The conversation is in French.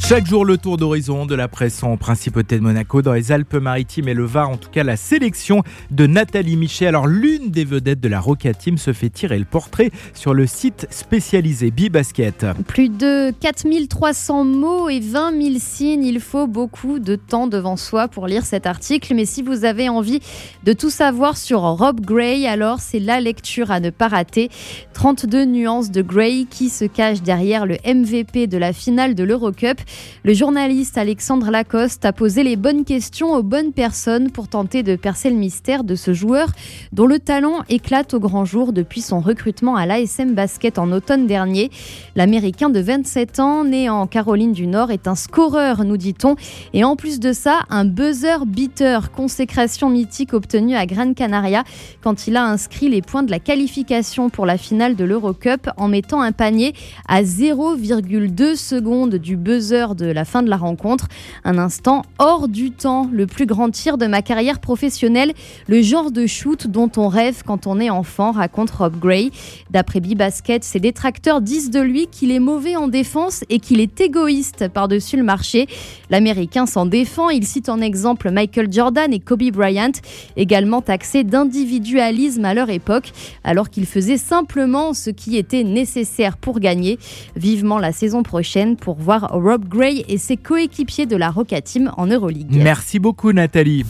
Chaque jour, le tour d'horizon de la presse en principauté de Monaco, dans les Alpes-Maritimes et le Var, en tout cas la sélection de Nathalie Michet. Alors, l'une des vedettes de la Roca Team se fait tirer le portrait sur le site spécialisé Bibasket. Plus de 4300 mots et 20 000 signes. Il faut beaucoup de temps devant soi pour lire cet article. Mais si vous avez envie de tout savoir sur Rob Gray, alors c'est la lecture à ne pas rater. 32 nuances de Gray qui se cache derrière le MVP de la finale de l'Eurocup. Le journaliste Alexandre Lacoste a posé les bonnes questions aux bonnes personnes pour tenter de percer le mystère de ce joueur dont le talent éclate au grand jour depuis son recrutement à l'ASM Basket en automne dernier. L'Américain de 27 ans, né en Caroline du Nord, est un scoreur, nous dit-on, et en plus de ça, un buzzer beater, consécration mythique obtenue à Gran Canaria quand il a inscrit les points de la qualification pour la finale de l'Eurocup en mettant un panier à 0,2 secondes du buzzer de la fin de la rencontre. Un instant hors du temps, le plus grand tir de ma carrière professionnelle, le genre de shoot dont on rêve quand on est enfant, raconte Rob Gray. D'après B-Basket, ses détracteurs disent de lui qu'il est mauvais en défense et qu'il est égoïste par-dessus le marché. L'Américain s'en défend, il cite en exemple Michael Jordan et Kobe Bryant, également taxés d'individualisme à leur époque, alors qu'ils faisaient simplement ce qui était nécessaire pour gagner. Vivement la saison prochaine pour voir Rob Gray et ses coéquipiers de la Roca Team en Euroleague. Merci beaucoup Nathalie.